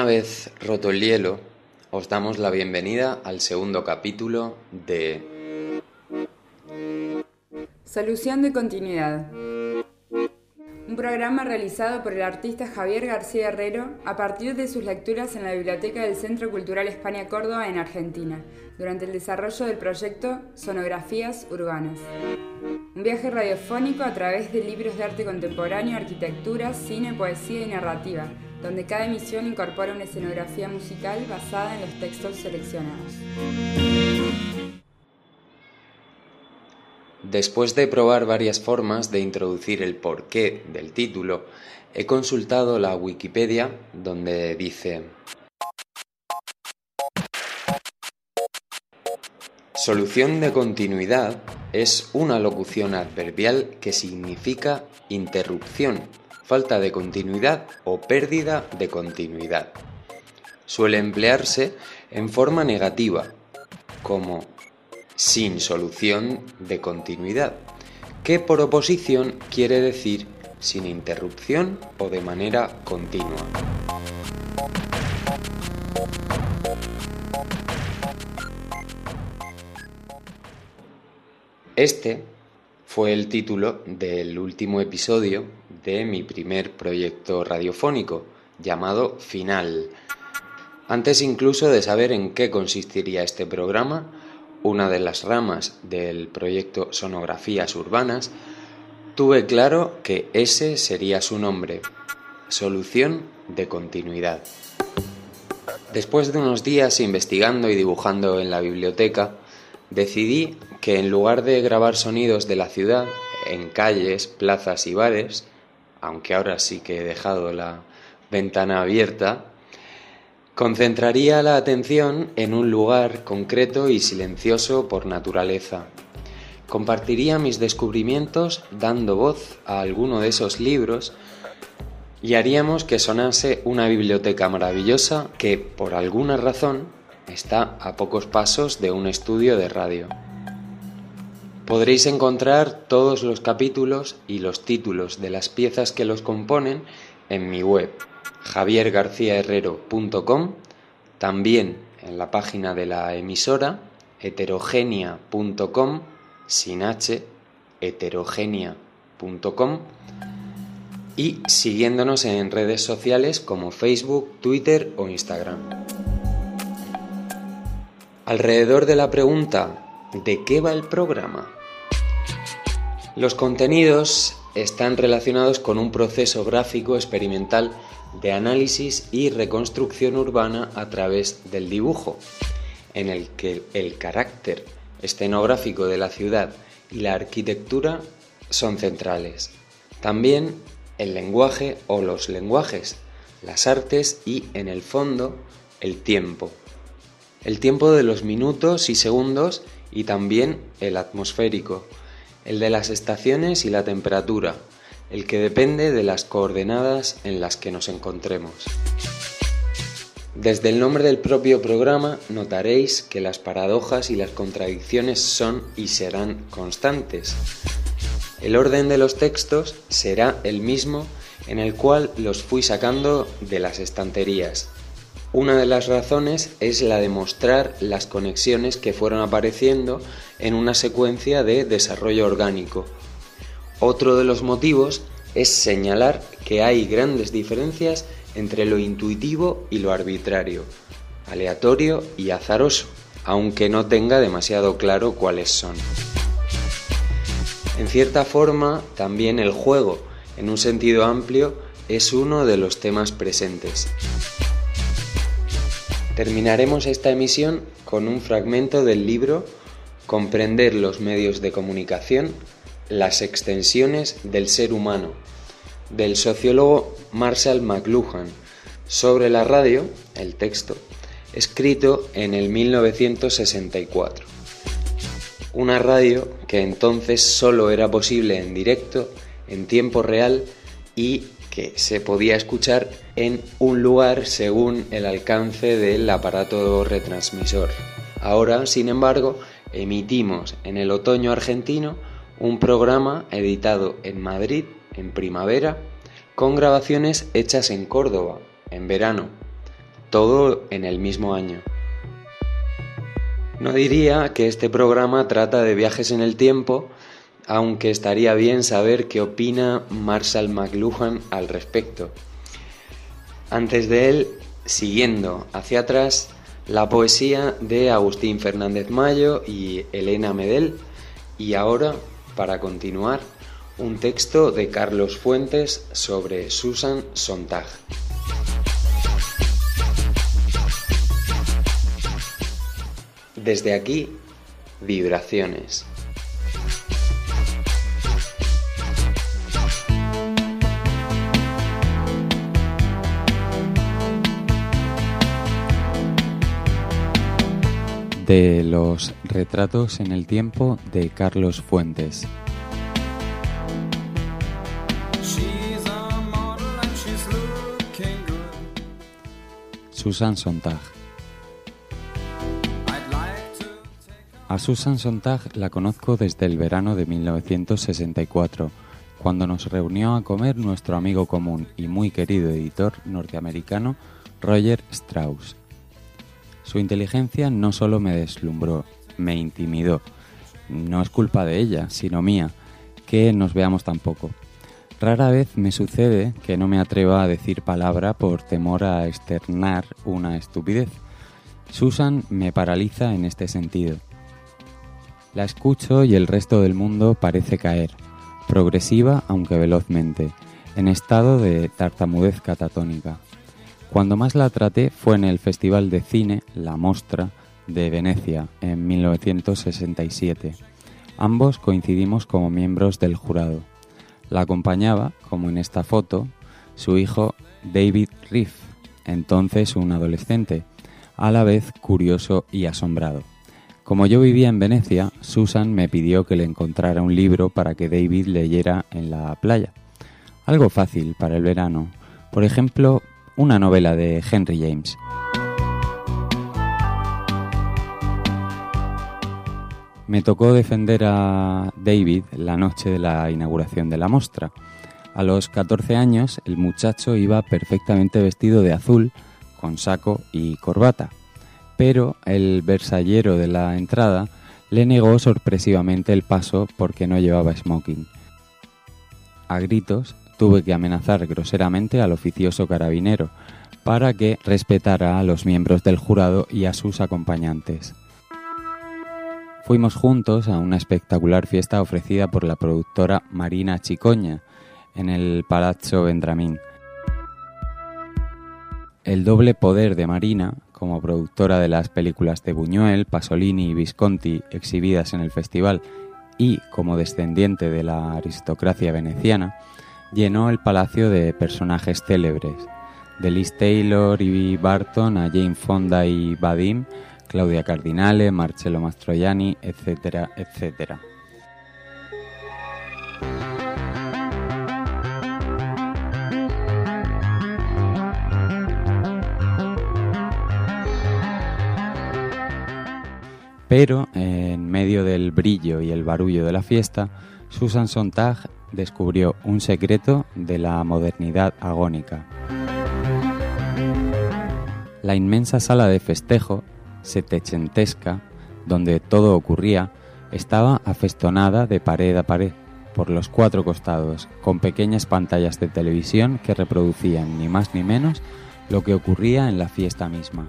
Una vez roto el hielo, os damos la bienvenida al segundo capítulo de Solución de continuidad. Un programa realizado por el artista Javier García Herrero a partir de sus lecturas en la Biblioteca del Centro Cultural España Córdoba en Argentina, durante el desarrollo del proyecto Sonografías Urbanas. Un viaje radiofónico a través de libros de arte contemporáneo, arquitectura, cine, poesía y narrativa, donde cada emisión incorpora una escenografía musical basada en los textos seleccionados. Después de probar varias formas de introducir el porqué del título, he consultado la Wikipedia donde dice Solución de continuidad es una locución adverbial que significa interrupción, falta de continuidad o pérdida de continuidad. Suele emplearse en forma negativa, como sin solución de continuidad, que por oposición quiere decir sin interrupción o de manera continua. Este fue el título del último episodio de mi primer proyecto radiofónico, llamado Final. Antes incluso de saber en qué consistiría este programa, una de las ramas del proyecto Sonografías Urbanas, tuve claro que ese sería su nombre, Solución de Continuidad. Después de unos días investigando y dibujando en la biblioteca, decidí que en lugar de grabar sonidos de la ciudad en calles, plazas y bares, aunque ahora sí que he dejado la ventana abierta, concentraría la atención en un lugar concreto y silencioso por naturaleza. Compartiría mis descubrimientos dando voz a alguno de esos libros y haríamos que sonase una biblioteca maravillosa que, por alguna razón, está a pocos pasos de un estudio de radio. Podréis encontrar todos los capítulos y los títulos de las piezas que los componen en mi web javiergarciaherrero.com, también en la página de la emisora heterogenia.com sin h heterogenia.com y siguiéndonos en redes sociales como Facebook, Twitter o Instagram. Alrededor de la pregunta ¿de qué va el programa? Los contenidos están relacionados con un proceso gráfico experimental de análisis y reconstrucción urbana a través del dibujo, en el que el carácter escenográfico de la ciudad y la arquitectura son centrales. También el lenguaje o los lenguajes, las artes y, en el fondo, el tiempo. El tiempo de los minutos y segundos y también el atmosférico, el de las estaciones y la temperatura, el que depende de las coordenadas en las que nos encontremos. Desde el nombre del propio programa notaréis que las paradojas y las contradicciones son y serán constantes. El orden de los textos será el mismo en el cual los fui sacando de las estanterías. Una de las razones es la de mostrar las conexiones que fueron apareciendo en una secuencia de desarrollo orgánico, otro de los motivos es señalar que hay grandes diferencias entre lo intuitivo y lo arbitrario, aleatorio y azaroso, aunque no tenga demasiado claro cuáles son. En cierta forma, también el juego, en un sentido amplio, es uno de los temas presentes. Terminaremos esta emisión con un fragmento del libro Comprender los medios de comunicación las extensiones del ser humano, del sociólogo Marshall McLuhan, sobre la radio, el texto, escrito en el 1964. Una radio que entonces solo era posible en directo, en tiempo real y que se podía escuchar en un lugar según el alcance del aparato retransmisor. Ahora, sin embargo, emitimos en el otoño argentino un programa editado en Madrid en primavera con grabaciones hechas en Córdoba en verano. todo en el mismo año. No diría que este programa trata de viajes en el tiempo, aunque estaría bien saber qué opina Marshall McLuhan al respecto. Antes de él, siguiendo hacia atrás, la poesía de Agustín Fernández Mayo y Elena Medel, y ahora, para continuar, un texto de Carlos Fuentes sobre Susan Sontag. Desde aquí, vibraciones. De los retratos en el tiempo de Carlos Fuentes. Susan Sontag. A Susan Sontag la conozco desde el verano de 1964, cuando nos reunió a comer nuestro amigo común y muy querido editor norteamericano Roger Strauss. Su inteligencia no solo me deslumbró, me intimidó. No es culpa de ella, sino mía, que nos veamos tan poco. Rara vez me sucede que no me atreva a decir palabra por temor a externar una estupidez. Susan me paraliza en este sentido. La escucho y el resto del mundo parece caer, progresiva aunque velozmente, en estado de tartamudez catatónica. Cuando más la traté fue en el Festival de Cine La Mostra de Venecia en 1967. Ambos coincidimos como miembros del jurado. La acompañaba, como en esta foto, su hijo David Riff, entonces un adolescente, a la vez curioso y asombrado. Como yo vivía en Venecia, Susan me pidió que le encontrara un libro para que David leyera en la playa. Algo fácil para el verano. Por ejemplo, una novela de Henry James. Me tocó defender a David la noche de la inauguración de la mostra. A los 14 años el muchacho iba perfectamente vestido de azul, con saco y corbata, pero el versallero de la entrada le negó sorpresivamente el paso porque no llevaba smoking. A gritos tuve que amenazar groseramente al oficioso carabinero para que respetara a los miembros del jurado y a sus acompañantes. Fuimos juntos a una espectacular fiesta ofrecida por la productora Marina Chicoña en el Palazzo Vendramín. El doble poder de Marina, como productora de las películas de Buñuel, Pasolini y Visconti exhibidas en el festival y como descendiente de la aristocracia veneciana, llenó el palacio de personajes célebres, de Liz Taylor y Barton a Jane Fonda y Vadim, Claudia Cardinale, Marcello Mastroianni, etcétera, etcétera. Pero, en medio del brillo y el barullo de la fiesta, Susan Sontag descubrió un secreto de la modernidad agónica. La inmensa sala de festejo, setecentesca, donde todo ocurría, estaba afestonada de pared a pared, por los cuatro costados, con pequeñas pantallas de televisión que reproducían ni más ni menos lo que ocurría en la fiesta misma,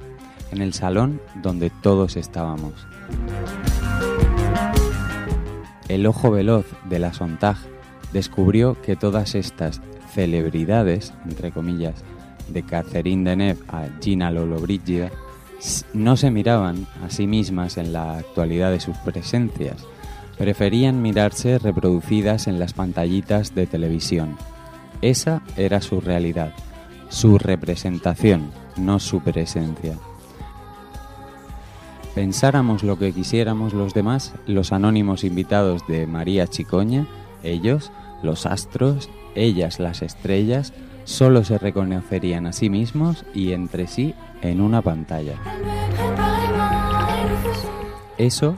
en el salón donde todos estábamos. El ojo veloz de la Sontag descubrió que todas estas celebridades, entre comillas, de Catherine Deneuve a Gina Lollobrigida, no se miraban a sí mismas en la actualidad de sus presencias, preferían mirarse reproducidas en las pantallitas de televisión. Esa era su realidad, su representación, no su presencia. Pensáramos lo que quisiéramos los demás, los anónimos invitados de María Chicoña, ellos, los astros, ellas las estrellas, solo se reconocerían a sí mismos y entre sí en una pantalla. Eso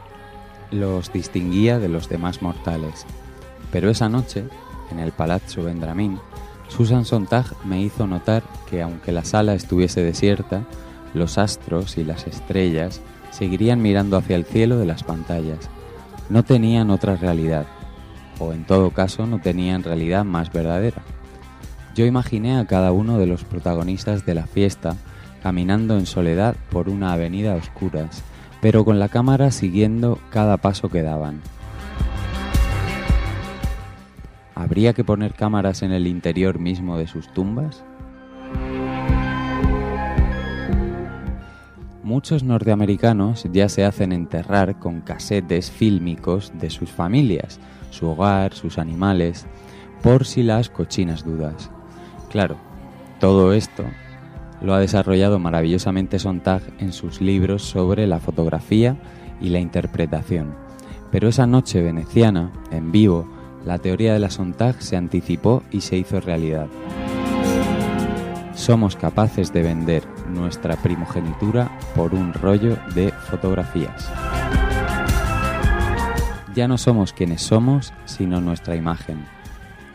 los distinguía de los demás mortales. Pero esa noche, en el Palazzo Vendramín, Susan Sontag me hizo notar que aunque la sala estuviese desierta, los astros y las estrellas seguirían mirando hacia el cielo de las pantallas. No tenían otra realidad, en todo caso no tenían realidad más verdadera. Yo imaginé a cada uno de los protagonistas de la fiesta caminando en soledad por una avenida a oscuras, pero con la cámara siguiendo cada paso que daban. ¿Habría que poner cámaras en el interior mismo de sus tumbas? Muchos norteamericanos ya se hacen enterrar con casetes fílmicos de sus familias, su hogar, sus animales, por si las cochinas dudas. Claro, todo esto lo ha desarrollado maravillosamente Sontag en sus libros sobre la fotografía y la interpretación. Pero esa noche veneciana, en vivo, la teoría de la Sontag se anticipó y se hizo realidad. Somos capaces de vender nuestra primogenitura por un rollo de fotografías. Ya no somos quienes somos, sino nuestra imagen.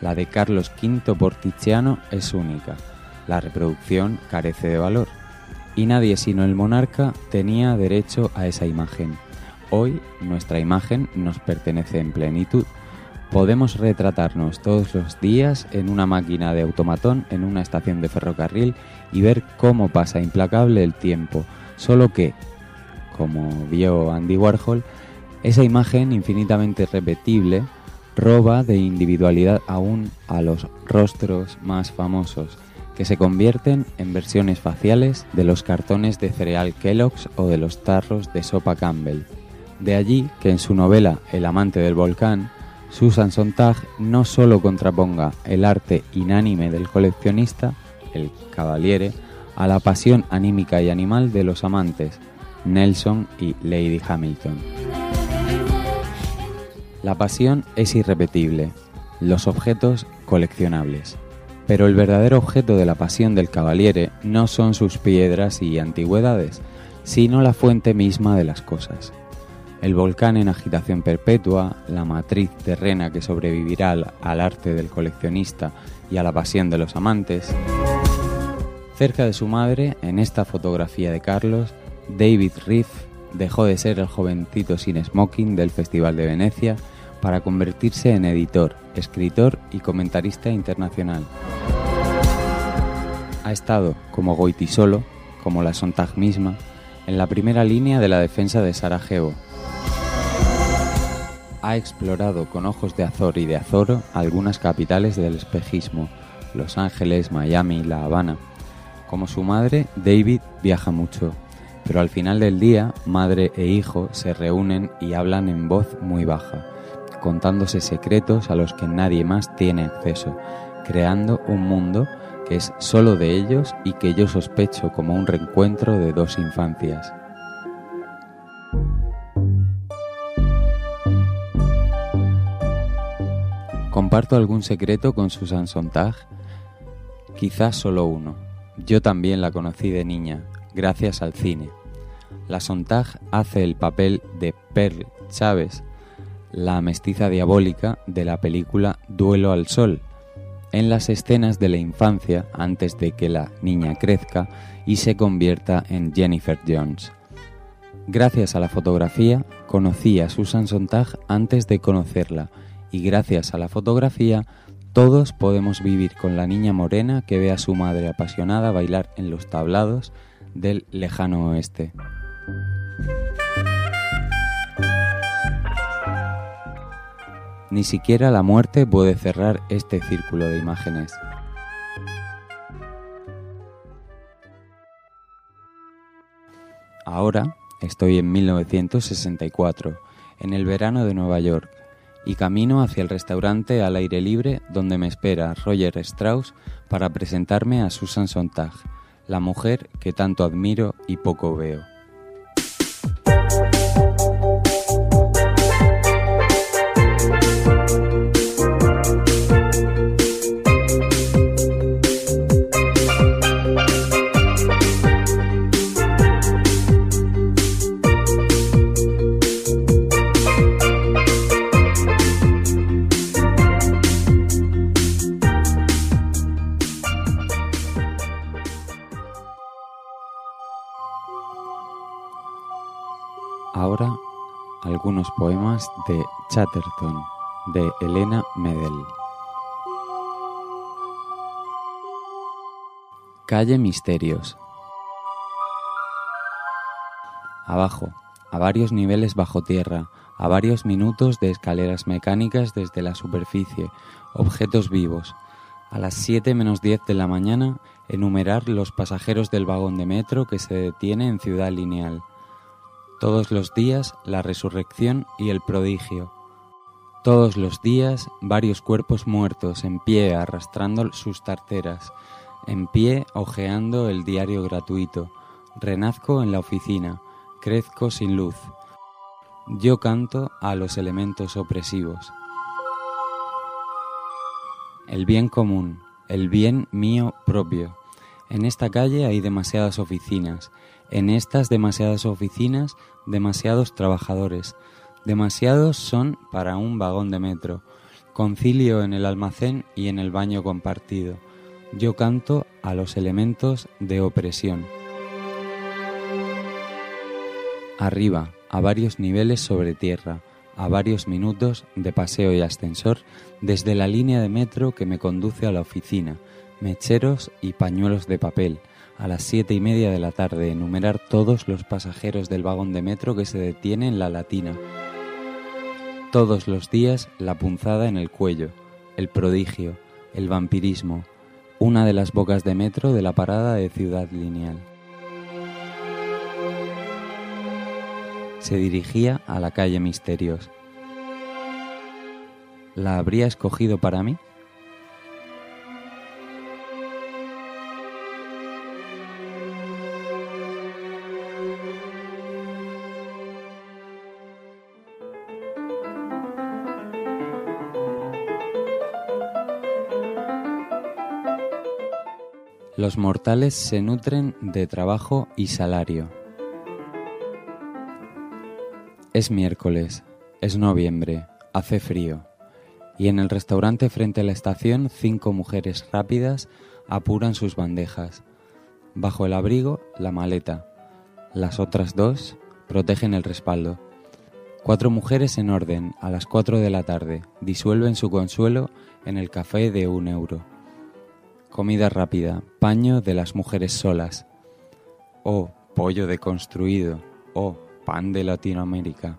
La de Carlos V por Tiziano es única. La reproducción carece de valor. Y nadie sino el monarca tenía derecho a esa imagen. Hoy nuestra imagen nos pertenece en plenitud. Podemos retratarnos todos los días en una máquina de automatón en una estación de ferrocarril y ver cómo pasa implacable el tiempo, solo que, como vio Andy Warhol, esa imagen infinitamente repetible roba de individualidad aún a los rostros más famosos, que se convierten en versiones faciales de los cartones de cereal Kellogg's o de los tarros de sopa Campbell. De allí que en su novela El amante del volcán, Susan Sontag no solo contraponga el arte inánime del coleccionista, el Cavaliere, a la pasión anímica y animal de los amantes, Nelson y Lady Hamilton. La pasión es irrepetible, los objetos coleccionables. Pero el verdadero objeto de la pasión del Cavaliere no son sus piedras y antigüedades, sino la fuente misma de las cosas el volcán en agitación perpetua, la matriz terrena que sobrevivirá al, arte del coleccionista y a la pasión de los amantes. Cerca de su madre, en esta fotografía de Carlos, David Riff dejó de ser el jovencito sin smoking del Festival de Venecia para convertirse en editor, escritor y comentarista internacional. Ha estado, como Goiti solo, como la Sontag misma, en la primera línea de la defensa de Sarajevo, ha explorado con ojos de Azor y de Azoro algunas capitales del espejismo, Los Ángeles, Miami, La Habana. Como su madre, David viaja mucho, pero al final del día, madre e hijo se reúnen y hablan en voz muy baja, contándose secretos a los que nadie más tiene acceso, creando un mundo que es solo de ellos y que yo sospecho como un reencuentro de dos infancias. ¿Comparto algún secreto con Susan Sontag? Quizás solo uno. Yo también la conocí de niña, gracias al cine. La Sontag hace el papel de Pearl Chávez, la mestiza diabólica de la película Duelo al Sol, en las escenas de la infancia antes de que la niña crezca y se convierta en Jennifer Jones. Gracias a la fotografía conocí a Susan Sontag antes de conocerla y gracias a la fotografía todos podemos vivir con la niña morena que ve a su madre apasionada bailar en los tablados del lejano oeste. Ni siquiera la muerte puede cerrar este círculo de imágenes. Ahora estoy en 1964, en el verano de Nueva York, y camino hacia el restaurante al aire libre donde me espera Roger Strauss para presentarme a Susan Sontag, la mujer que tanto admiro y poco veo. Poemas de Chatterton de Elena Medel. Calle Misterios. Abajo, a varios niveles bajo tierra, a varios minutos de escaleras mecánicas desde la superficie, objetos vivos. A las 7 menos 10 de la mañana, enumerar los pasajeros del vagón de metro que se detiene en Ciudad Lineal. Todos los días la resurrección y el prodigio. Todos los días varios cuerpos muertos en pie arrastrando sus tarteras, en pie hojeando el diario gratuito. Renazco en la oficina, crezco sin luz. Yo canto a los elementos opresivos. El bien común, el bien mío propio. En esta calle hay demasiadas oficinas, en estas demasiadas oficinas, demasiados trabajadores. Demasiados son para un vagón de metro. Concilio en el almacén y en el baño compartido. Yo canto a los elementos de opresión. Arriba, a varios niveles sobre tierra, a varios minutos de paseo y ascensor desde la línea de metro que me conduce a la oficina, mecheros y pañuelos de papel, a las siete y media de la tarde enumerar todos los pasajeros del vagón de metro que se detiene en la latina. Todos los días la punzada en el cuello, el prodigio, el vampirismo, una de las bocas de metro de la parada de Ciudad Lineal. Se dirigía a la calle Misterios. ¿La habría escogido para mí? Los mortales se nutren de trabajo y salario. Es miércoles, es noviembre, hace frío, y en el restaurante frente a la estación cinco mujeres rápidas apuran sus bandejas. Bajo el abrigo, la maleta. Las otras dos protegen el respaldo. Cuatro mujeres en orden, a las cuatro de la tarde, disuelven su consuelo en el café de un euro. Comida rápida, paño de las mujeres solas. Oh, pollo deconstruido. Oh, pan de Latinoamérica.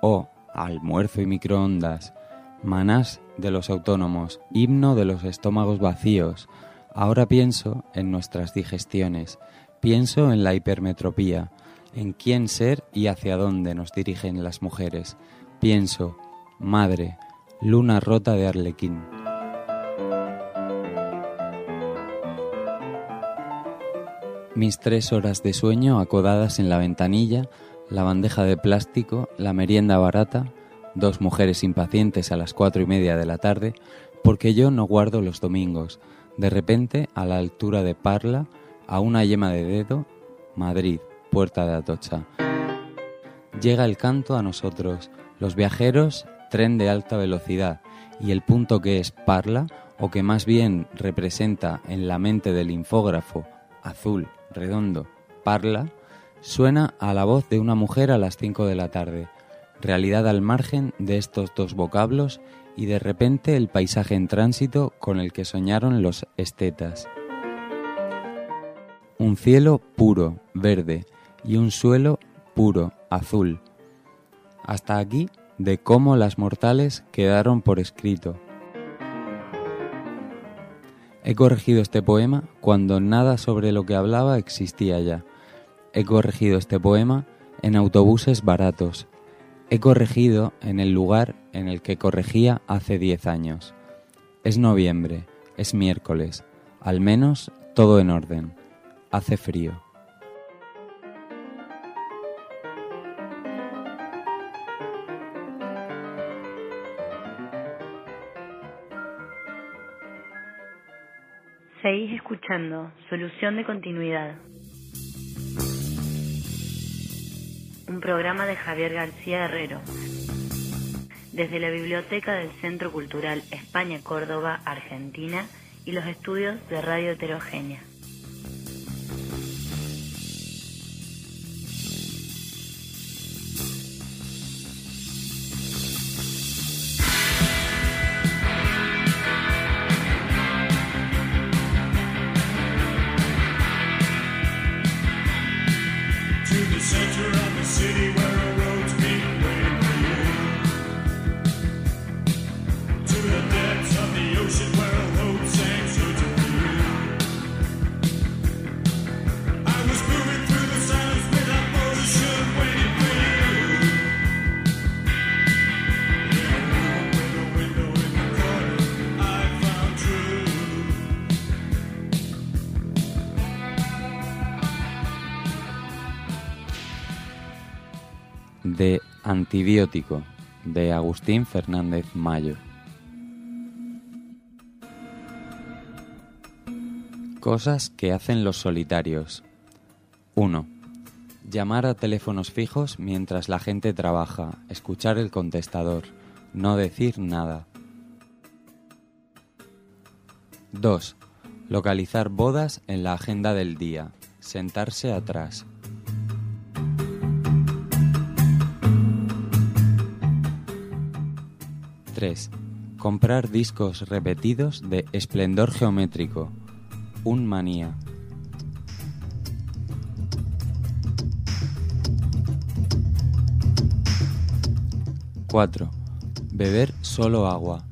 Oh, almuerzo y microondas. Manás de los autónomos, himno de los estómagos vacíos. Ahora pienso en nuestras digestiones, pienso en la hipermetropía, en quién ser y hacia dónde nos dirigen las mujeres. Pienso, madre, luna rota de Arlequín. Mis tres horas de sueño acodadas en la ventanilla, la bandeja de plástico, la merienda barata, dos mujeres impacientes a las cuatro y media de la tarde, porque yo no guardo los domingos. De repente, a la altura de Parla, a una yema de dedo, Madrid, puerta de Atocha. Llega el canto a nosotros, los viajeros, tren de alta velocidad, y el punto que es Parla, o que más bien representa en la mente del infógrafo, azul, redondo, parla, suena a la voz de una mujer a las 5 de la tarde, realidad al margen de estos dos vocablos y de repente el paisaje en tránsito con el que soñaron los estetas. Un cielo puro, verde, y un suelo puro, azul. Hasta aquí de cómo las mortales quedaron por escrito, He corregido este poema cuando nada sobre lo que hablaba existía ya. He corregido este poema en autobuses baratos. He corregido en el lugar en el que corregía hace diez años. Es noviembre, es miércoles, al menos todo en orden. Hace frío. Escuchando Solución de Continuidad. Un programa de Javier García Herrero. Desde la Biblioteca del Centro Cultural España Córdoba, Argentina y los estudios de Radio Heterogénea. Antibiótico de Agustín Fernández Mayo. Cosas que hacen los solitarios. 1. Llamar a teléfonos fijos mientras la gente trabaja, escuchar el contestador, no decir nada. 2. Localizar bodas en la agenda del día, sentarse atrás. 3. Comprar discos repetidos de esplendor geométrico. Un manía. 4. Beber solo agua.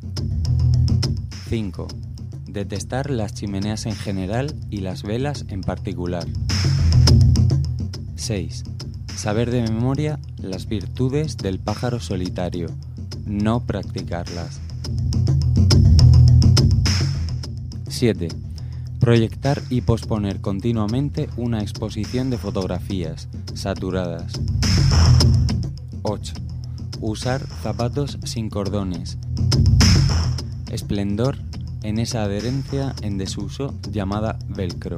5. Detestar las chimeneas en general y las velas en particular. 6. Saber de memoria las virtudes del pájaro solitario, no practicarlas. 7. Proyectar y posponer continuamente una exposición de fotografías saturadas. 8 Usar zapatos sin cordones. Esplendor en esa adherencia en desuso llamada velcro.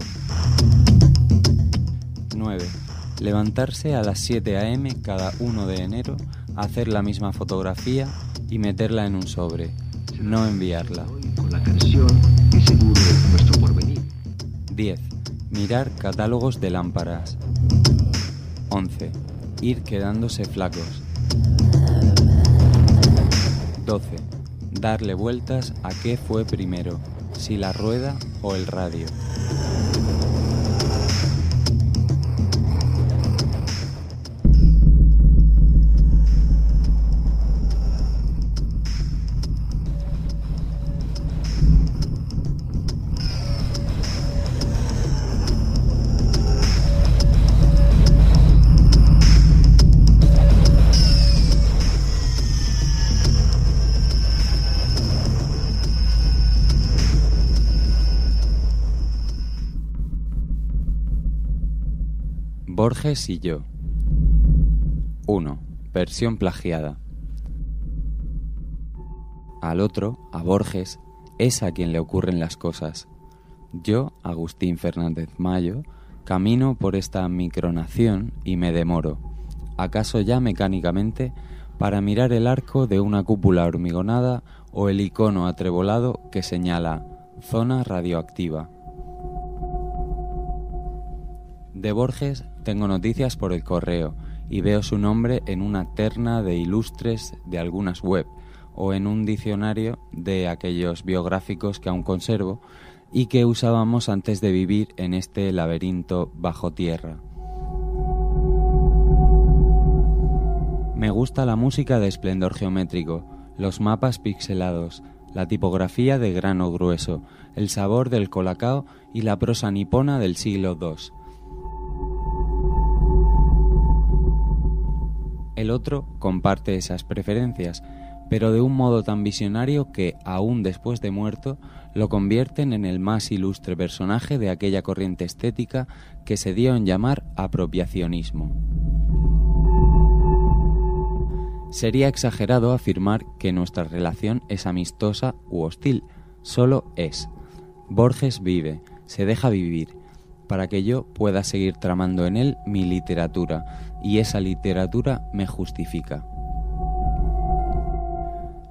9. Levantarse a las 7 a.m. cada 1 de enero, hacer la misma fotografía y meterla en un sobre. No enviarla. 10. Mirar catálogos de lámparas. 11. Ir quedándose flacos. 12. Darle vueltas a qué fue primero, si la rueda o el radio. Borges y yo. 1. Versión plagiada. Al otro, a Borges, es a quien le ocurren las cosas. Yo, Agustín Fernández Mayo, camino por esta micronación y me demoro, acaso ya mecánicamente, para mirar el arco de una cúpula hormigonada o el icono atrebolado que señala zona radioactiva. De Borges tengo noticias por el correo y veo su nombre en una terna de ilustres de algunas web o en un diccionario de aquellos biográficos que aún conservo y que usábamos antes de vivir en este laberinto bajo tierra. Me gusta la música de esplendor geométrico, los mapas pixelados, la tipografía de grano grueso, el sabor del colacao y la prosa nipona del siglo II El otro comparte esas preferencias, pero de un modo tan visionario que, aún después de muerto, lo convierten en el más ilustre personaje de aquella corriente estética que se dio en llamar apropiacionismo. Sería exagerado afirmar que nuestra relación es amistosa u hostil, solo es. Borges vive, se deja vivir, para que yo pueda seguir tramando en él mi literatura, y esa literatura me justifica.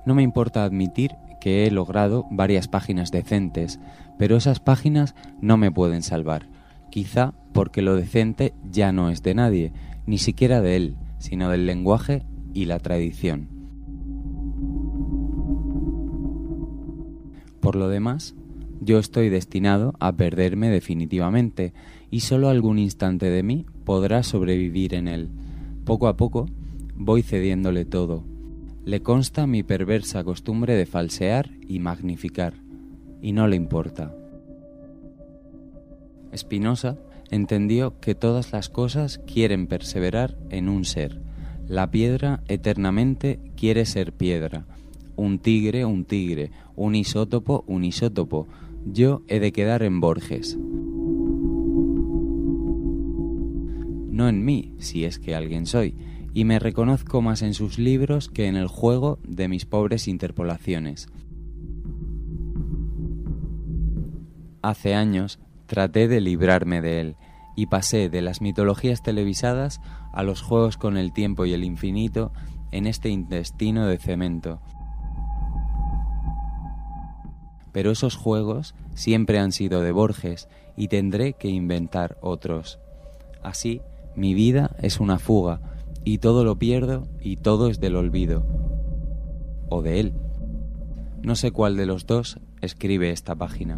No me importa admitir que he logrado varias páginas decentes, pero esas páginas no me pueden salvar, quizá porque lo decente ya no es de nadie, ni siquiera de él, sino del lenguaje y la tradición. Por lo demás, yo estoy destinado a perderme definitivamente y solo algún instante de mí podrá sobrevivir en él. Poco a poco voy cediéndole todo. Le consta mi perversa costumbre de falsear y magnificar, y no le importa. Spinoza entendió que todas las cosas quieren perseverar en un ser. La piedra eternamente quiere ser piedra, un tigre un tigre, un isótopo un isótopo, yo he de quedar en Borges. No en mí, si es que alguien soy, y me reconozco más en sus libros que en el juego de mis pobres interpolaciones. Hace años traté de librarme de él y pasé de las mitologías televisadas a los juegos con el tiempo y el infinito en este intestino de cemento. Pero esos juegos siempre han sido de Borges y tendré que inventar otros. Así, mi vida es una fuga y todo lo pierdo y todo es del olvido. O de él. No sé cuál de los dos escribe esta página.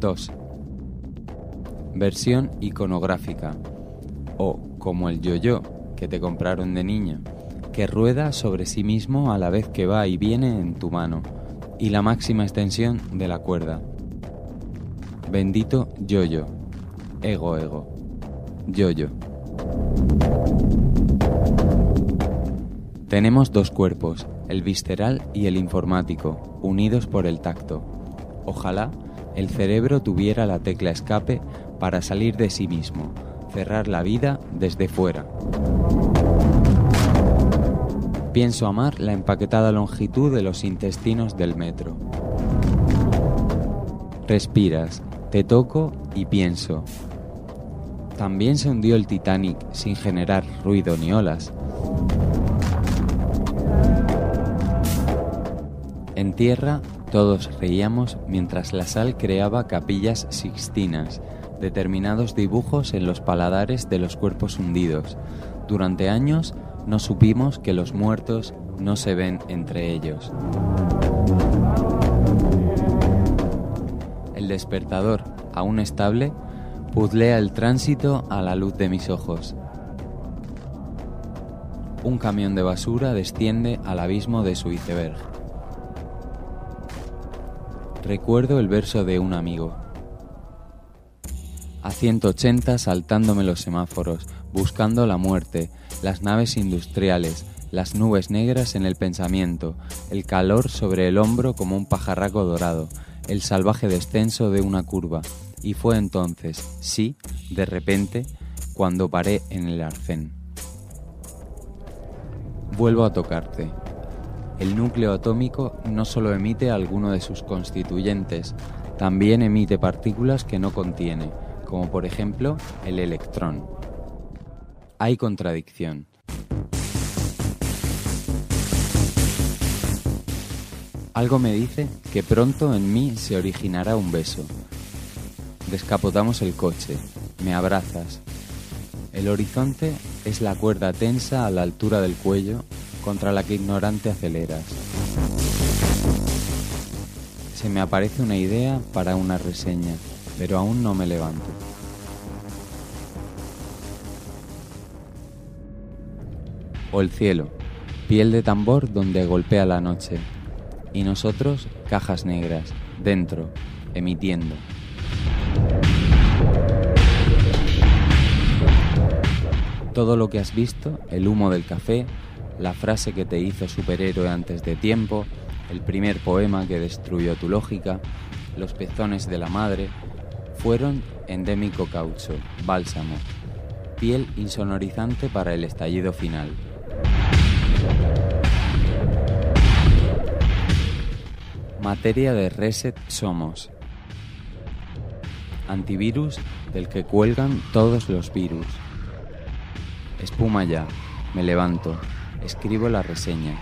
2. Versión iconográfica o como el yo-yo que te compraron de niño, que rueda sobre sí mismo a la vez que va y viene en tu mano, y la máxima extensión de la cuerda. Bendito yo-yo, ego ego, yo-yo. Tenemos dos cuerpos, el visceral y el informático, unidos por el tacto. Ojalá el cerebro tuviera la tecla escape para salir de sí mismo, cerrar la vida desde fuera. Pienso amar la empaquetada longitud de los intestinos del metro. Respiras, te toco y pienso. También se hundió el Titanic sin generar ruido ni olas. En tierra todos reíamos mientras la sal creaba capillas sixtinas, determinados dibujos en los paladares de los cuerpos hundidos. Durante años no supimos que los muertos no se ven entre ellos. El despertador, aún estable, puzlea el tránsito a la luz de mis ojos. Un camión de basura desciende al abismo de su iceberg. Recuerdo el verso de un amigo. A 180 saltándome los semáforos, buscando la muerte, las naves industriales, las nubes negras en el pensamiento, el calor sobre el hombro como un pajarraco dorado, el salvaje descenso de una curva. Y fue entonces, sí, de repente, cuando paré en el arcén. Vuelvo a tocarte, el núcleo atómico no solo emite alguno de sus constituyentes, también emite partículas que no contiene, como por ejemplo el electrón. Hay contradicción. Algo me dice que pronto en mí se originará un beso. Descapotamos el coche, me abrazas. El horizonte es la cuerda tensa a la altura del cuello contra la que ignorante aceleras. Se me aparece una idea para una reseña, pero aún no me levanto. O el cielo, piel de tambor donde golpea la noche, y nosotros cajas negras, dentro, emitiendo. Todo lo que has visto, el humo del café, la frase que te hizo superhéroe antes de tiempo, el primer poema que destruyó tu lógica, los pezones de la madre, fueron endémico caucho, bálsamo, piel insonorizante para el estallido final. Materia de reset somos. Antivirus del que cuelgan todos los virus. Espuma ya, me levanto, escribo la reseña.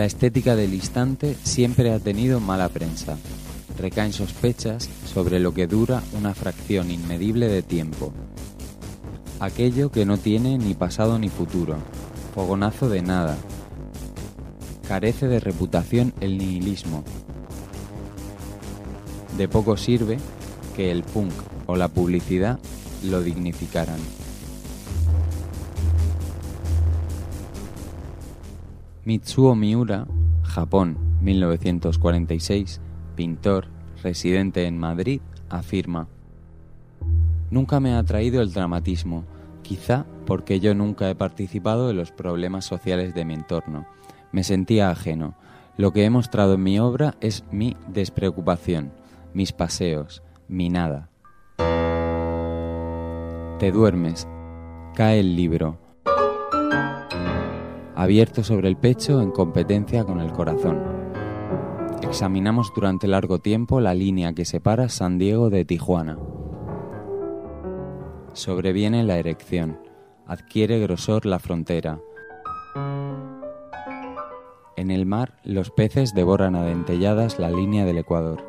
La estética del instante siempre ha tenido mala prensa. Recaen sospechas sobre lo que dura una fracción inmedible de tiempo. Aquello que no tiene ni pasado ni futuro. Fogonazo de nada, carece de reputación el nihilismo. De poco sirve que el punk o la publicidad lo dignificaran. Mitsuo Miura, Japón, 1946, pintor, residente en Madrid, afirma, Nunca me ha atraído el dramatismo, quizá porque yo nunca he participado en los problemas sociales de mi entorno. Me sentía ajeno. Lo que he mostrado en mi obra es mi despreocupación, mis paseos, mi nada. Te duermes. Cae el libro. Abierto sobre el pecho en competencia con el corazón. Examinamos durante largo tiempo la línea que separa San Diego de Tijuana. Sobreviene la erección. Adquiere grosor la frontera. En el mar, los peces devoran a dentelladas la línea del Ecuador.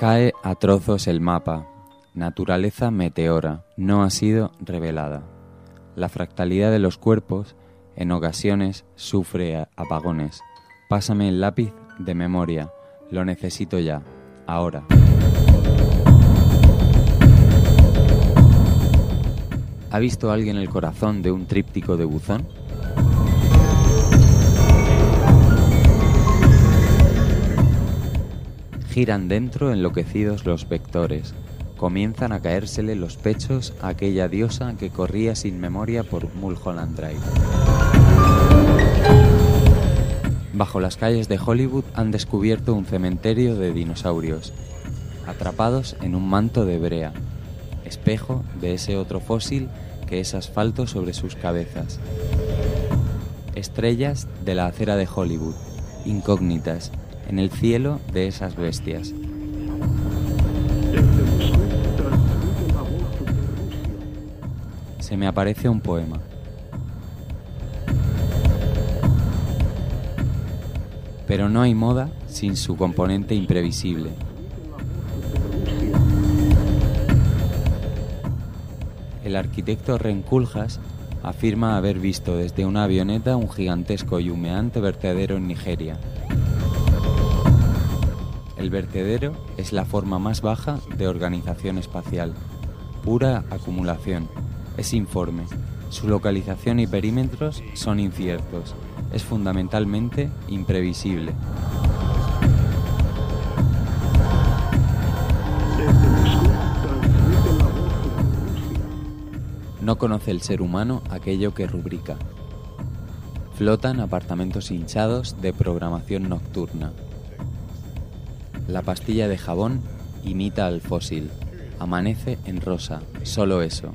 Cae a trozos el mapa. Naturaleza meteora. No ha sido revelada. La fractalidad de los cuerpos, en ocasiones, sufre apagones. Pásame el lápiz de memoria. Lo necesito ya. Ahora. ¿Ha visto alguien el corazón de un tríptico de buzón? Giran dentro enloquecidos los vectores. Comienzan a caérsele los pechos a aquella diosa que corría sin memoria por Mulholland Drive. Bajo las calles de Hollywood han descubierto un cementerio de dinosaurios, atrapados en un manto de brea, espejo de ese otro fósil que es asfalto sobre sus cabezas. Estrellas de la acera de Hollywood, incógnitas, en el cielo de esas bestias. Se me aparece un poema. Pero no hay moda sin su componente imprevisible. el arquitecto Renkuljas afirma haber visto desde una avioneta un gigantesco y humeante vertedero en Nigeria. El vertedero es la forma más baja de organización espacial, pura acumulación, es informe, su localización y perímetros son inciertos, es fundamentalmente imprevisible. No conoce el ser humano aquello que rubrica. Flotan apartamentos hinchados de programación nocturna. La pastilla de jabón imita al fósil. Amanece en rosa, solo eso.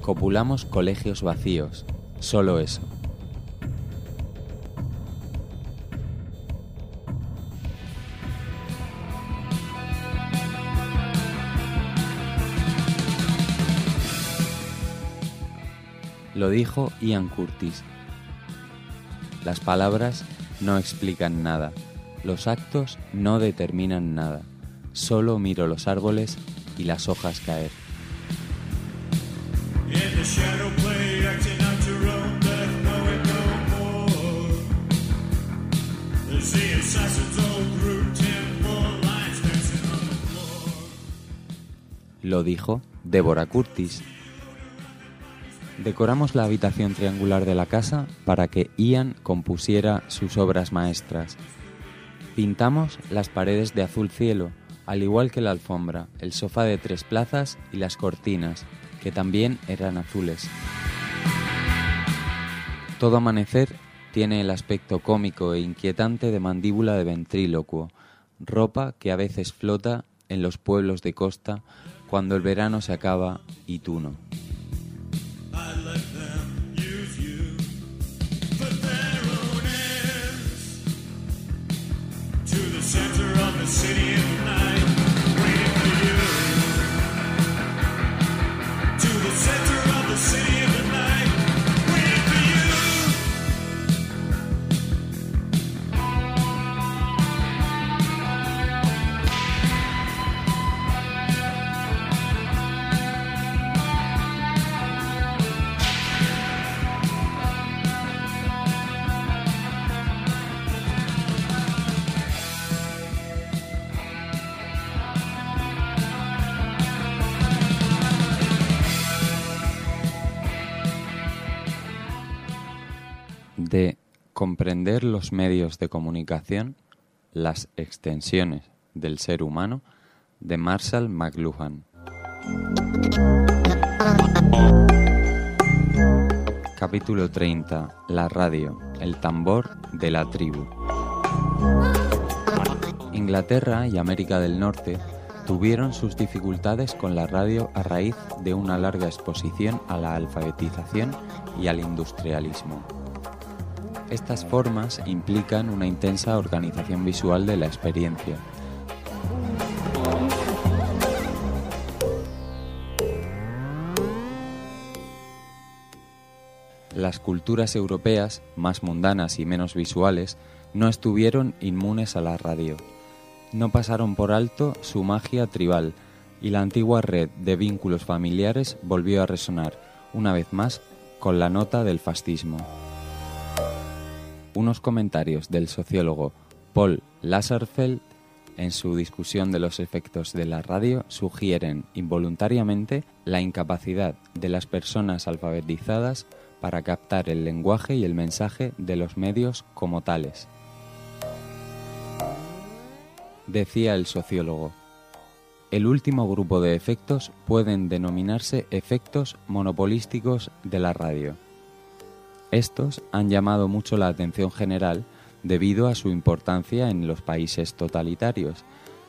Copulamos colegios vacíos, solo eso. Lo dijo Ian Curtis. Las palabras no explican nada, los actos no determinan nada, solo miro los árboles y las hojas caer. Lo dijo Deborah Curtis, Decoramos la habitación triangular de la casa para que Ian compusiera sus obras maestras. Pintamos las paredes de azul cielo, al igual que la alfombra, el sofá de tres plazas y las cortinas, que también eran azules. Todo amanecer tiene el aspecto cómico e inquietante de mandíbula de ventrílocuo, ropa que a veces flota en los pueblos de costa cuando el verano se acaba y tú no. Los medios de comunicación, las extensiones del ser humano, de Marshall McLuhan. Capítulo 30. La radio, el tambor de la tribu. Inglaterra y América del Norte tuvieron sus dificultades con la radio a raíz de una larga exposición a la alfabetización y al industrialismo. Estas formas implican una intensa organización visual de la experiencia. Las culturas europeas, más mundanas y menos visuales, no estuvieron inmunes a la radio no pasaron por alto su magia tribal y la antigua red de vínculos familiares volvió a resonar, una vez más, con la nota del fascismo. Unos comentarios del sociólogo Paul Lasserfeld en su discusión de los efectos de la radio sugieren involuntariamente la incapacidad de las personas alfabetizadas para captar el lenguaje y el mensaje de los medios como tales. decía el sociólogo. El último grupo de efectos pueden denominarse efectos monopolísticos de la radio. Estos han llamado mucho la atención general debido a su importancia en los países totalitarios.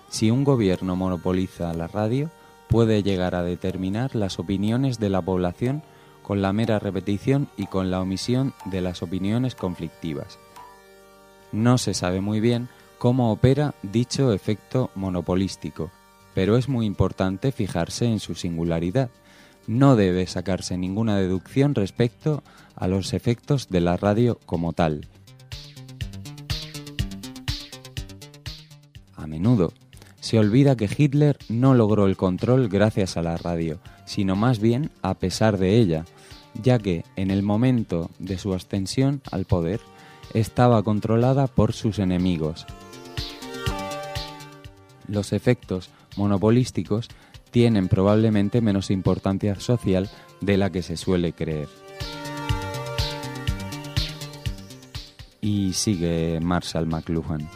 Si un gobierno monopoliza la radio, puede llegar a determinar las opiniones de la población con la mera repetición y con la omisión de las opiniones conflictivas. No se sabe muy bien cómo opera dicho efecto monopolístico, pero es muy importante fijarse en su singularidad. No debe sacarse ninguna deducción respecto a los efectos de la radio como tal. A menudo se olvida que Hitler no logró el control gracias a la radio, sino más bien a pesar de ella, ya que en el momento de su ascensión al poder estaba controlada por sus enemigos, los efectos monopolísticos tienen probablemente menos importancia social de la que se suele creer. Y sigue Marshall McLuhan.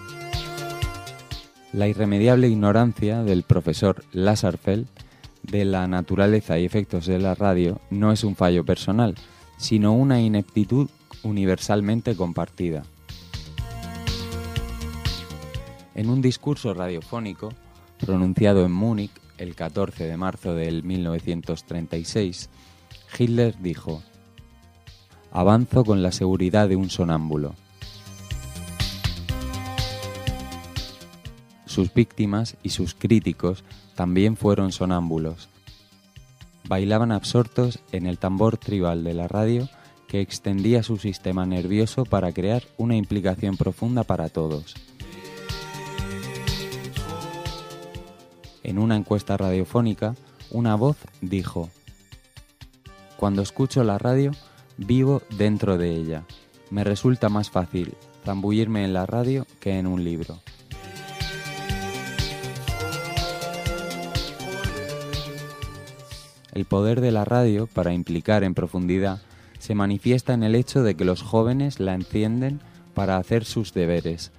La irremediable ignorancia del profesor Lasarfeld de la naturaleza y efectos de la radio no es un fallo personal, sino una ineptitud universalmente compartida. En un discurso radiofónico pronunciado en Múnich el 14 de marzo del 1936, Hitler dijo, Avanzo con la seguridad de un sonámbulo. Sus víctimas y sus críticos también fueron sonámbulos. Bailaban absortos en el tambor tribal de la radio que extendía su sistema nervioso para crear una implicación profunda para todos. En una encuesta radiofónica, una voz dijo, Cuando escucho la radio, vivo dentro de ella. Me resulta más fácil zambullirme en la radio que en un libro. El poder de la radio para implicar en profundidad se manifiesta en el hecho de que los jóvenes la encienden para hacer sus deberes,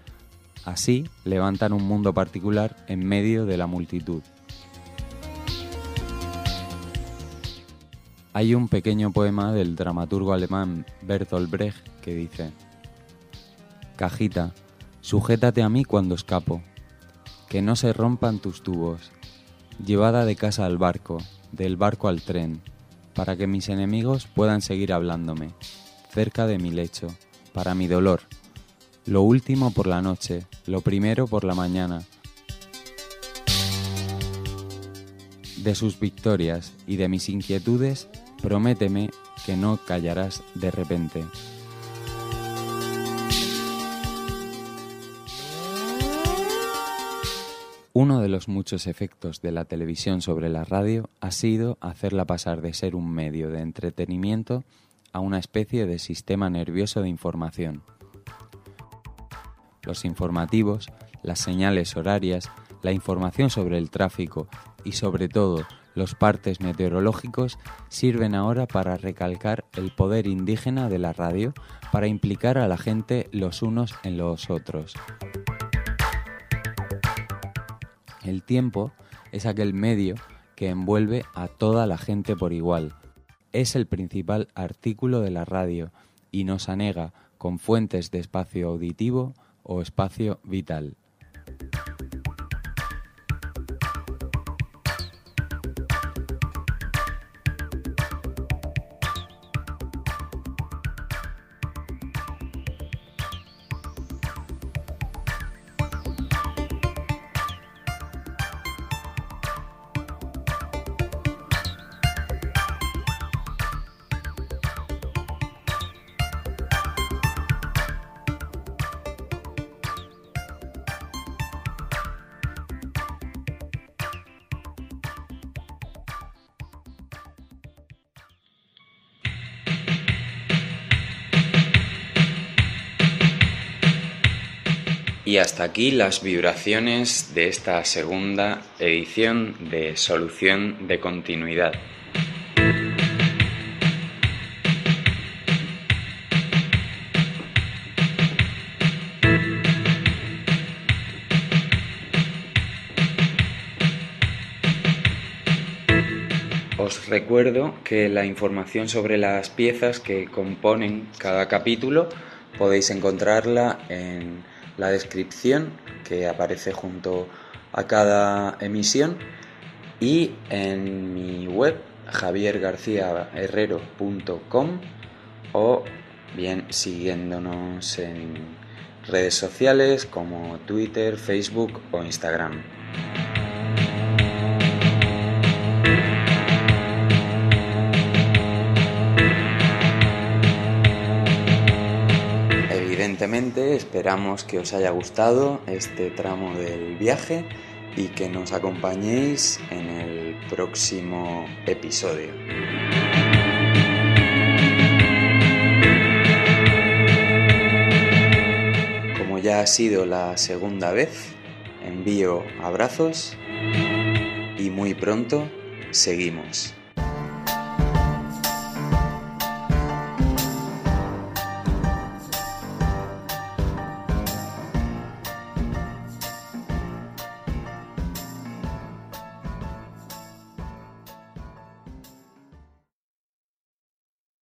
Así levantan un mundo particular en medio de la multitud. Hay un pequeño poema del dramaturgo alemán Bertolt Brecht que dice, Cajita, sujétate a mí cuando escapo, que no se rompan tus tubos, llevada de casa al barco, del barco al tren, para que mis enemigos puedan seguir hablándome, cerca de mi lecho, para mi dolor, lo último por la noche, lo primero por la mañana. De sus victorias y de mis inquietudes, prométeme que no callarás de repente. Uno de los muchos efectos de la televisión sobre la radio ha sido hacerla pasar de ser un medio de entretenimiento a una especie de sistema nervioso de información los informativos, las señales horarias, la información sobre el tráfico y sobre todo los partes meteorológicos sirven ahora para recalcar el poder indígena de la radio para implicar a la gente los unos en los otros. El tiempo es aquel medio que envuelve a toda la gente por igual. Es el principal artículo de la radio y nos anega con fuentes de espacio auditivo o espacio vital. Hasta aquí las vibraciones de esta segunda edición de Solución de Continuidad. Os recuerdo que la información sobre las piezas que componen cada capítulo podéis encontrarla en la descripción que aparece junto a cada emisión y en mi web javiergarciaherrero.com o bien siguiéndonos en redes sociales como Twitter, Facebook o Instagram. Esperamos que os haya gustado este tramo del viaje y que nos acompañéis en el próximo episodio. Como ya ha sido la segunda vez, envío abrazos y muy pronto seguimos.